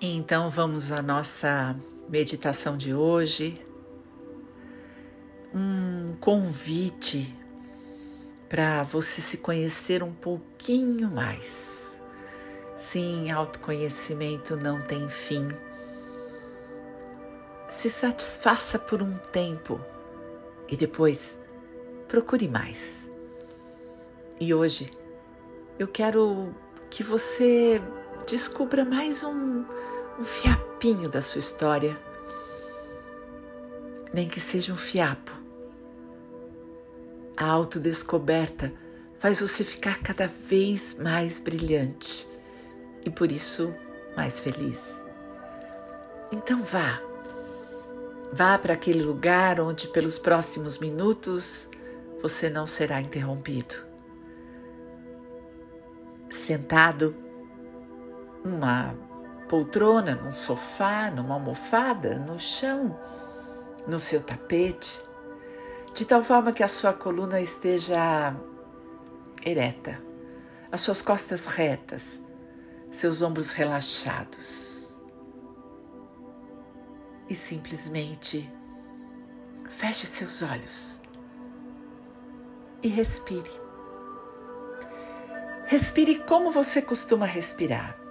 Então vamos à nossa meditação de hoje. Um convite para você se conhecer um pouquinho mais. Sim, autoconhecimento não tem fim. Se satisfaça por um tempo e depois procure mais. E hoje eu quero que você descubra mais um um fiapinho da sua história, nem que seja um fiapo. A autodescoberta faz você ficar cada vez mais brilhante e por isso mais feliz. Então vá, vá para aquele lugar onde pelos próximos minutos você não será interrompido. Sentado, uma poltrona, num sofá, numa almofada, no chão, no seu tapete, de tal forma que a sua coluna esteja ereta, as suas costas retas, seus ombros relaxados. E simplesmente feche seus olhos e respire. Respire como você costuma respirar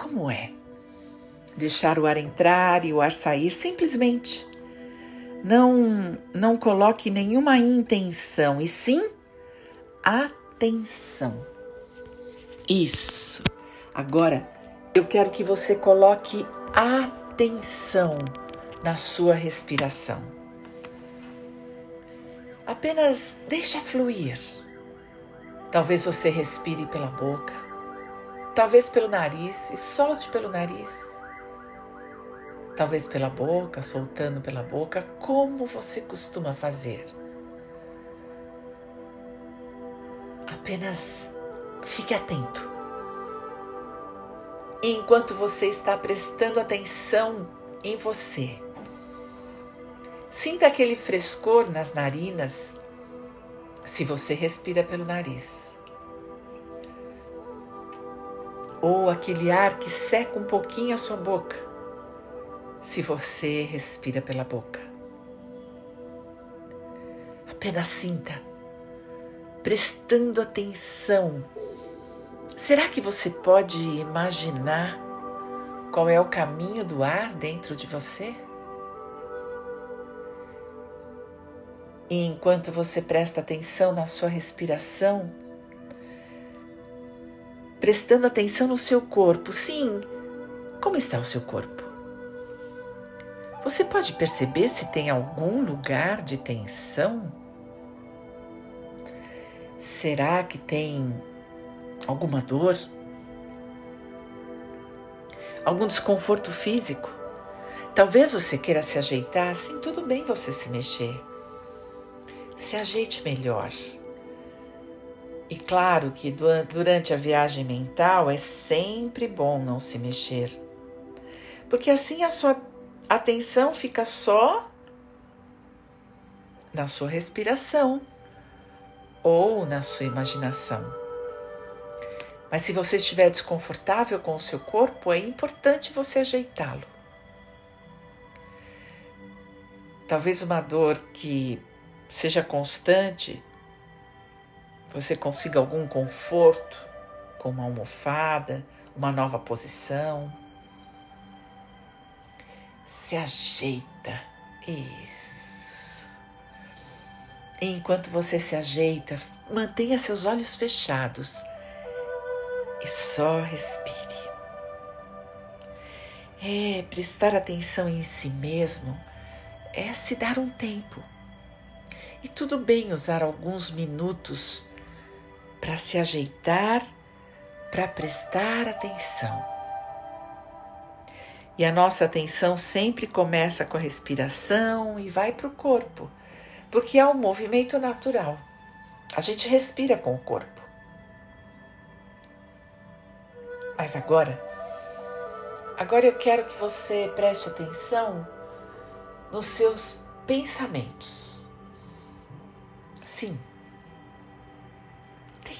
como é. Deixar o ar entrar e o ar sair simplesmente. Não, não coloque nenhuma intenção, e sim atenção. Isso. Agora eu quero que você coloque atenção na sua respiração. Apenas deixa fluir. Talvez você respire pela boca, Talvez pelo nariz e solte pelo nariz. Talvez pela boca, soltando pela boca, como você costuma fazer. Apenas fique atento. Enquanto você está prestando atenção em você, sinta aquele frescor nas narinas se você respira pelo nariz. Ou aquele ar que seca um pouquinho a sua boca, se você respira pela boca. Apenas sinta, prestando atenção. Será que você pode imaginar qual é o caminho do ar dentro de você? E enquanto você presta atenção na sua respiração, prestando atenção no seu corpo. Sim, como está o seu corpo? Você pode perceber se tem algum lugar de tensão? Será que tem alguma dor? Algum desconforto físico? Talvez você queira se ajeitar, sim, tudo bem você se mexer. Se ajeite melhor. E claro que durante a viagem mental é sempre bom não se mexer, porque assim a sua atenção fica só na sua respiração ou na sua imaginação. Mas se você estiver desconfortável com o seu corpo, é importante você ajeitá-lo. Talvez uma dor que seja constante você consiga algum conforto com uma almofada, uma nova posição. Se ajeita. Isso. E enquanto você se ajeita, mantenha seus olhos fechados e só respire. É, prestar atenção em si mesmo é se dar um tempo. E tudo bem usar alguns minutos para se ajeitar, para prestar atenção. E a nossa atenção sempre começa com a respiração e vai para o corpo, porque é um movimento natural. A gente respira com o corpo. Mas agora, agora eu quero que você preste atenção nos seus pensamentos. Sim,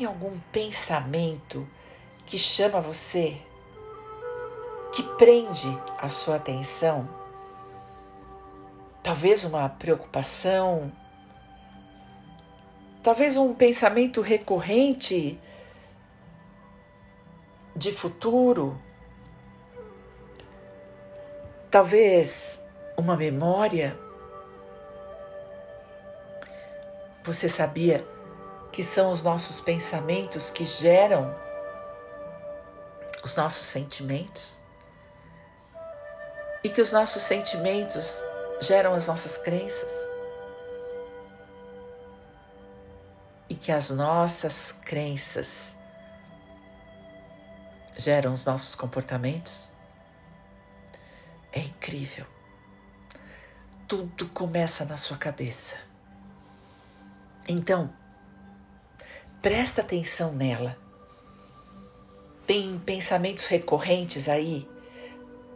tem algum pensamento que chama você? que prende a sua atenção? Talvez uma preocupação, talvez um pensamento recorrente de futuro, talvez uma memória. Você sabia que são os nossos pensamentos que geram os nossos sentimentos? E que os nossos sentimentos geram as nossas crenças? E que as nossas crenças geram os nossos comportamentos? É incrível. Tudo começa na sua cabeça. Então, presta atenção nela. Tem pensamentos recorrentes aí?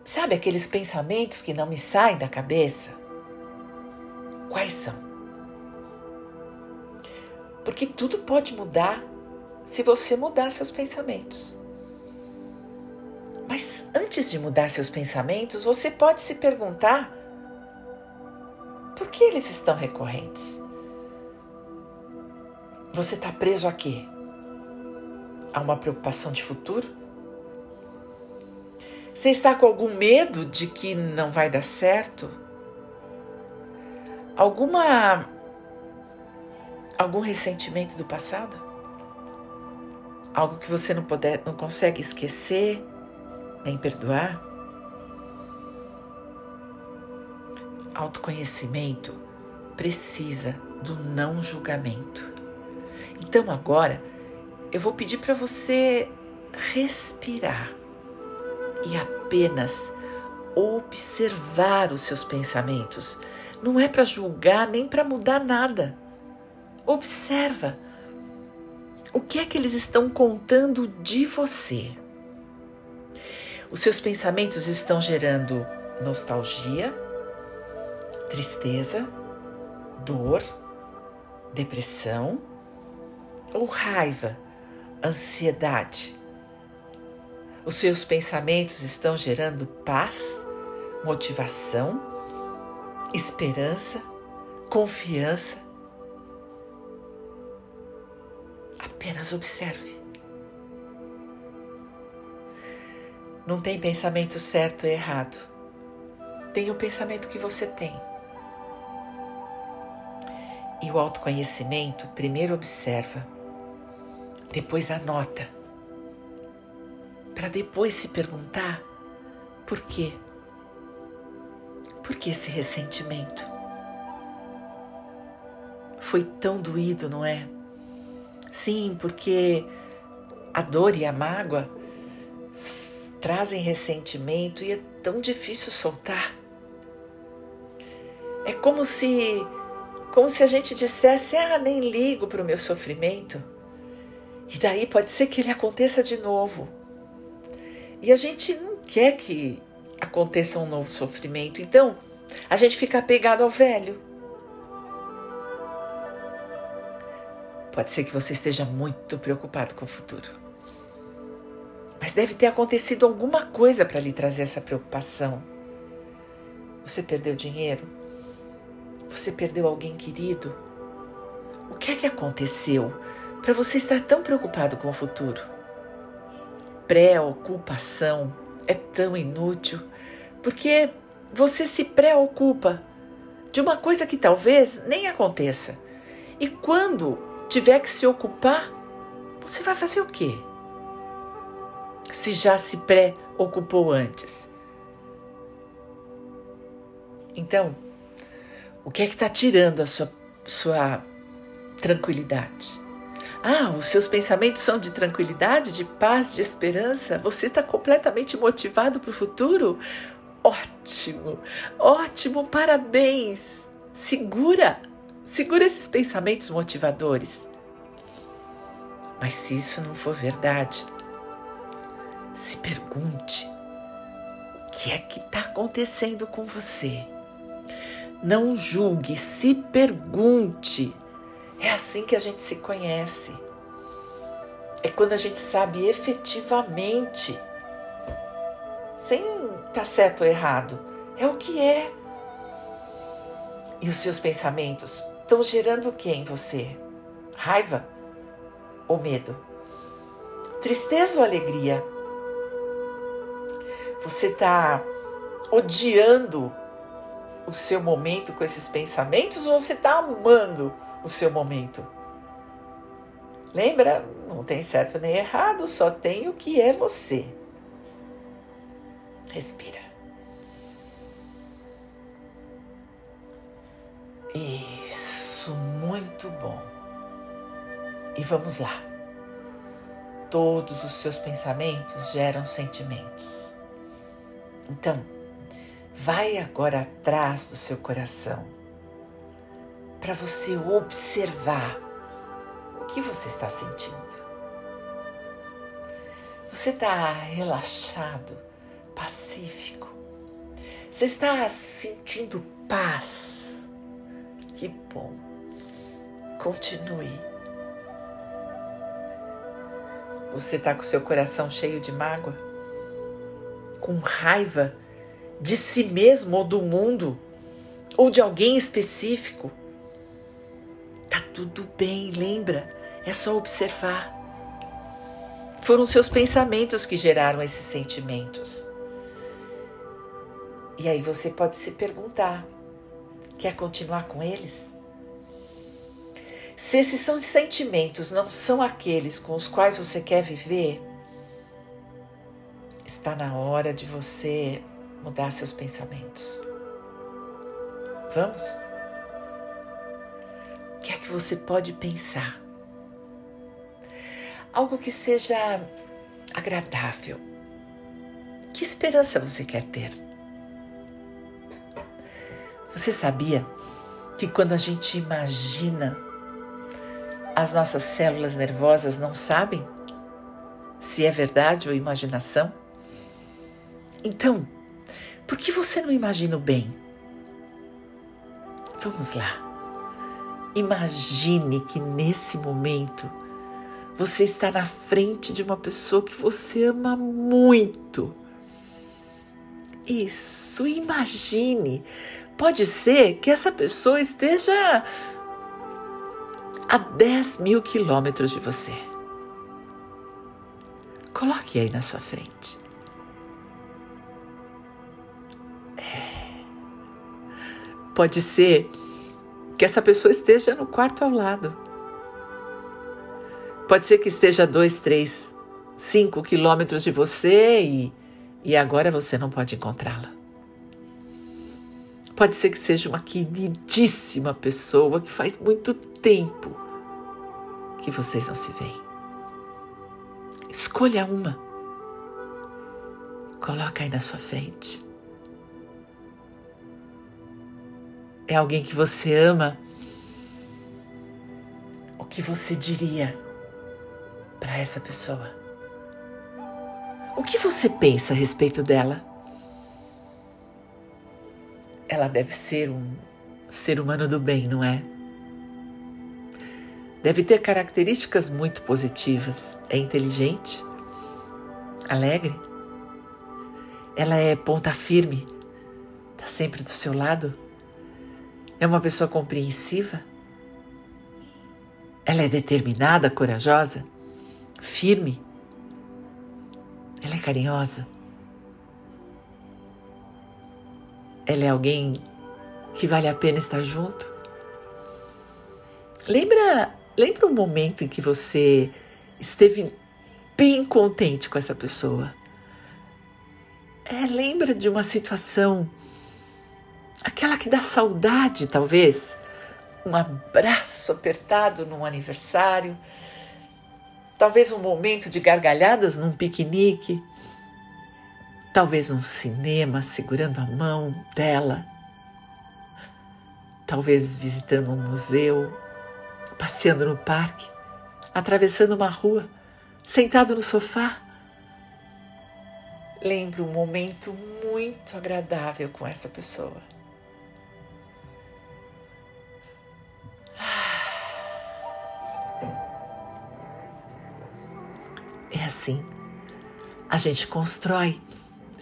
Sabe aqueles pensamentos que não me saem da cabeça? Quais são? Porque tudo pode mudar se você mudar seus pensamentos. Mas antes de mudar seus pensamentos, você pode se perguntar por que eles estão recorrentes? Você está preso a quê? A uma preocupação de futuro? Você está com algum medo de que não vai dar certo? Alguma algum ressentimento do passado? Algo que você não, puder, não consegue esquecer? nem perdoar? Autoconhecimento precisa do não julgamento. Então agora eu vou pedir para você respirar e apenas observar os seus pensamentos. Não é para julgar nem para mudar nada. Observa o que é que eles estão contando de você. Os seus pensamentos estão gerando nostalgia, tristeza, dor, depressão ou raiva, ansiedade. Os seus pensamentos estão gerando paz, motivação, esperança, confiança. Apenas observe. Não tem pensamento certo e errado. Tem o pensamento que você tem. E o autoconhecimento primeiro observa, depois anota, para depois se perguntar por quê? Por que esse ressentimento? Foi tão doído, não é? Sim, porque a dor e a mágoa trazem ressentimento e é tão difícil soltar. É como se como se a gente dissesse: "Ah, nem ligo para o meu sofrimento". E daí pode ser que ele aconteça de novo. E a gente não quer que aconteça um novo sofrimento. Então, a gente fica apegado ao velho. Pode ser que você esteja muito preocupado com o futuro. Mas deve ter acontecido alguma coisa para lhe trazer essa preocupação. Você perdeu dinheiro? Você perdeu alguém querido? O que é que aconteceu para você estar tão preocupado com o futuro? Preocupação é tão inútil porque você se preocupa de uma coisa que talvez nem aconteça. E quando tiver que se ocupar, você vai fazer o quê? se já se preocupou antes. Então, o que é que está tirando a sua, sua tranquilidade? Ah, os seus pensamentos são de tranquilidade, de paz, de esperança? Você está completamente motivado para o futuro? Ótimo, ótimo, parabéns! Segura, segura esses pensamentos motivadores. Mas se isso não for verdade, se pergunte: o que é que está acontecendo com você? Não julgue, se pergunte. É assim que a gente se conhece. É quando a gente sabe efetivamente sem estar tá certo ou errado. É o que é. E os seus pensamentos estão gerando o que em você? Raiva ou medo? Tristeza ou alegria? Você está odiando o seu momento com esses pensamentos ou você está amando o seu momento? Lembra? Não tem certo nem errado, só tem o que é você. Respira. Isso, muito bom. E vamos lá. Todos os seus pensamentos geram sentimentos. Então, vai agora atrás do seu coração para você observar o que você está sentindo. Você está relaxado, pacífico. Você está sentindo paz que bom. Continue. Você está com seu coração cheio de mágoa? Com raiva de si mesmo ou do mundo? Ou de alguém específico? Tudo bem, lembra? É só observar. Foram seus pensamentos que geraram esses sentimentos. E aí você pode se perguntar: Quer continuar com eles? Se esses são sentimentos não são aqueles com os quais você quer viver, está na hora de você mudar seus pensamentos. Vamos? Que é que você pode pensar? Algo que seja agradável. Que esperança você quer ter? Você sabia que quando a gente imagina, as nossas células nervosas não sabem se é verdade ou imaginação? Então, por que você não imagina o bem? Vamos lá. Imagine que nesse momento você está na frente de uma pessoa que você ama muito. Isso, imagine Pode ser que essa pessoa esteja a 10 mil quilômetros de você. Coloque aí na sua frente. É. Pode ser que essa pessoa esteja no quarto ao lado. Pode ser que esteja dois, três, cinco quilômetros de você e, e agora você não pode encontrá-la. Pode ser que seja uma queridíssima pessoa que faz muito tempo que vocês não se veem. Escolha uma. Coloca aí na sua frente. É alguém que você ama. O que você diria para essa pessoa? O que você pensa a respeito dela? ela deve ser um ser humano do bem, não é? Deve ter características muito positivas. É inteligente, alegre. Ela é ponta firme, está sempre do seu lado. É uma pessoa compreensiva. Ela é determinada, corajosa, firme. Ela é carinhosa. Ela é alguém que vale a pena estar junto? Lembra, lembra um momento em que você esteve bem contente com essa pessoa? É, lembra de uma situação, aquela que dá saudade, talvez? Um abraço apertado num aniversário, talvez um momento de gargalhadas num piquenique talvez um cinema segurando a mão dela, talvez visitando um museu, passeando no parque, atravessando uma rua, sentado no sofá. Lembro um momento muito agradável com essa pessoa. É assim. A gente constrói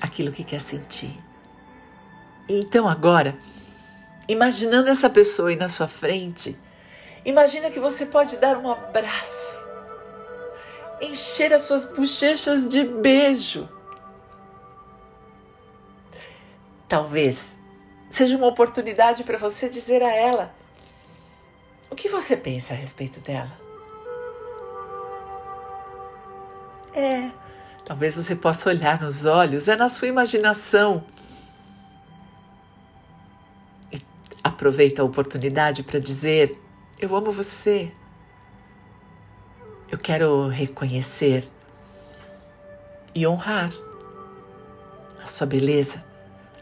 aquilo que quer sentir. Então agora, imaginando essa pessoa aí na sua frente, imagina que você pode dar um abraço, encher as suas bochechas de beijo. Talvez seja uma oportunidade para você dizer a ela o que você pensa a respeito dela. É, talvez você possa olhar nos olhos, é na sua imaginação. E aproveita a oportunidade para dizer: Eu amo você. Eu quero reconhecer e honrar a sua beleza,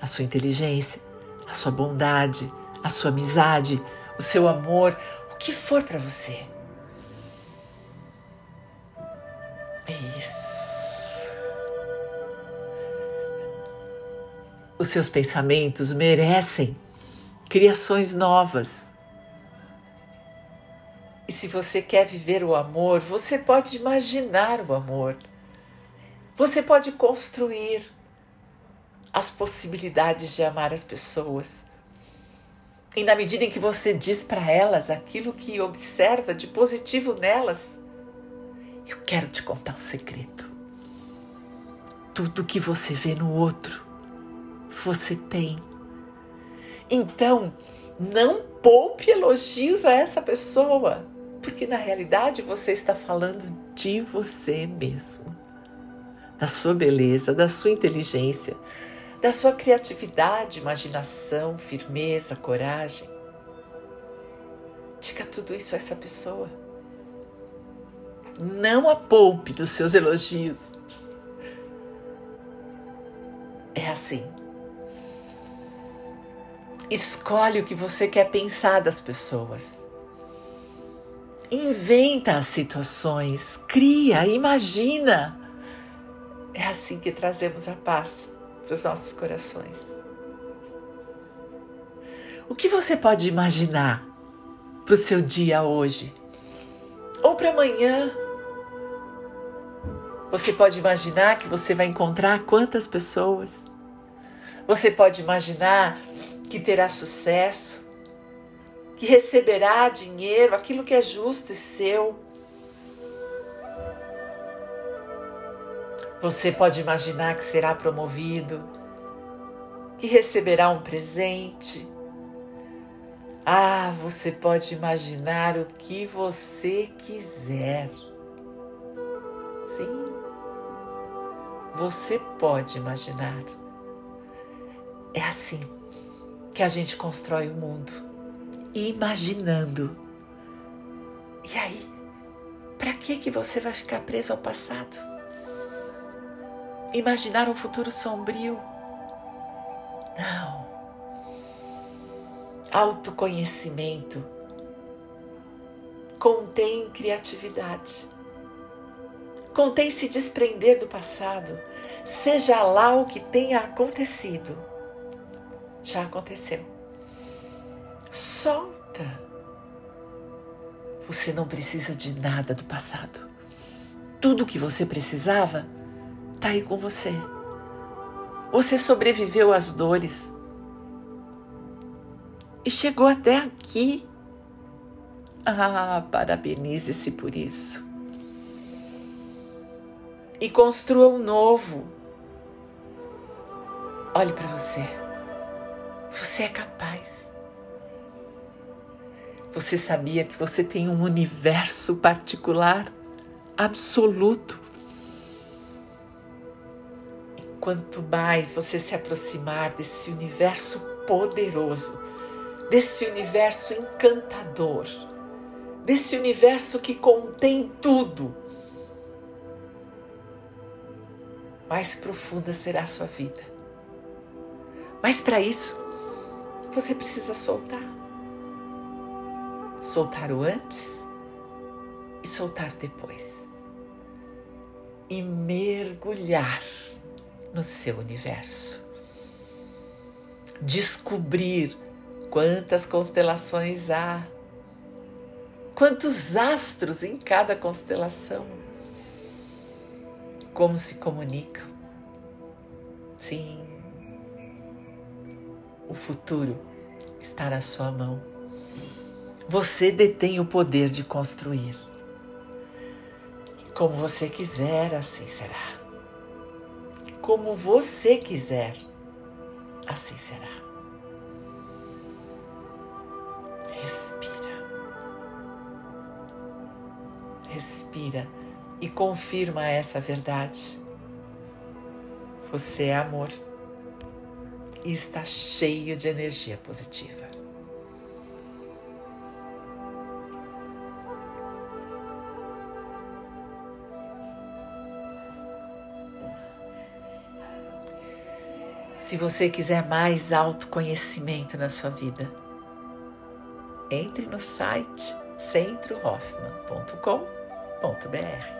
a sua inteligência, a sua bondade, a sua amizade, o seu amor, o que for para você. Os seus pensamentos merecem criações novas. E se você quer viver o amor, você pode imaginar o amor. Você pode construir as possibilidades de amar as pessoas. E na medida em que você diz para elas aquilo que observa de positivo nelas, eu quero te contar um segredo. Tudo que você vê no outro, você tem. Então, não poupe elogios a essa pessoa, porque na realidade você está falando de você mesmo, da sua beleza, da sua inteligência, da sua criatividade, imaginação, firmeza, coragem. Diga tudo isso a essa pessoa. Não a poupe dos seus elogios. É assim. Escolhe o que você quer pensar das pessoas. Inventa as situações, cria, imagina. É assim que trazemos a paz para os nossos corações. O que você pode imaginar para o seu dia hoje? Ou para amanhã? Você pode imaginar que você vai encontrar quantas pessoas? Você pode imaginar que terá sucesso, que receberá dinheiro, aquilo que é justo e seu Você pode imaginar que será promovido, que receberá um presente. Ah, você pode imaginar o que você quiser. Sim, você pode imaginar. É assim que a gente constrói o mundo, imaginando. E aí, para que que você vai ficar preso ao passado? imaginar um futuro sombrio. Não. Autoconhecimento contém criatividade. Contém se desprender do passado, seja lá o que tenha acontecido. Já aconteceu. Solta. Você não precisa de nada do passado. Tudo que você precisava está aí com você. Você sobreviveu às dores e chegou até aqui. Ah, parabenize-se por isso. E construa um novo. Olhe para você. Você é capaz. Você sabia que você tem um universo particular, absoluto, quanto mais você se aproximar desse universo poderoso, desse universo encantador, desse universo que contém tudo, mais profunda será a sua vida. Mas para isso, você precisa soltar. Soltar o antes e soltar depois. E mergulhar no seu universo. Descobrir quantas constelações há, quantos astros em cada constelação, como se comunicam. Sim, o futuro está na sua mão. Você detém o poder de construir. Como você quiser, assim será. Como você quiser, assim será. Respira. Respira e confirma essa verdade. Você é amor e está cheio de energia positiva. Se você quiser mais autoconhecimento na sua vida, entre no site centrohoffman.com.br.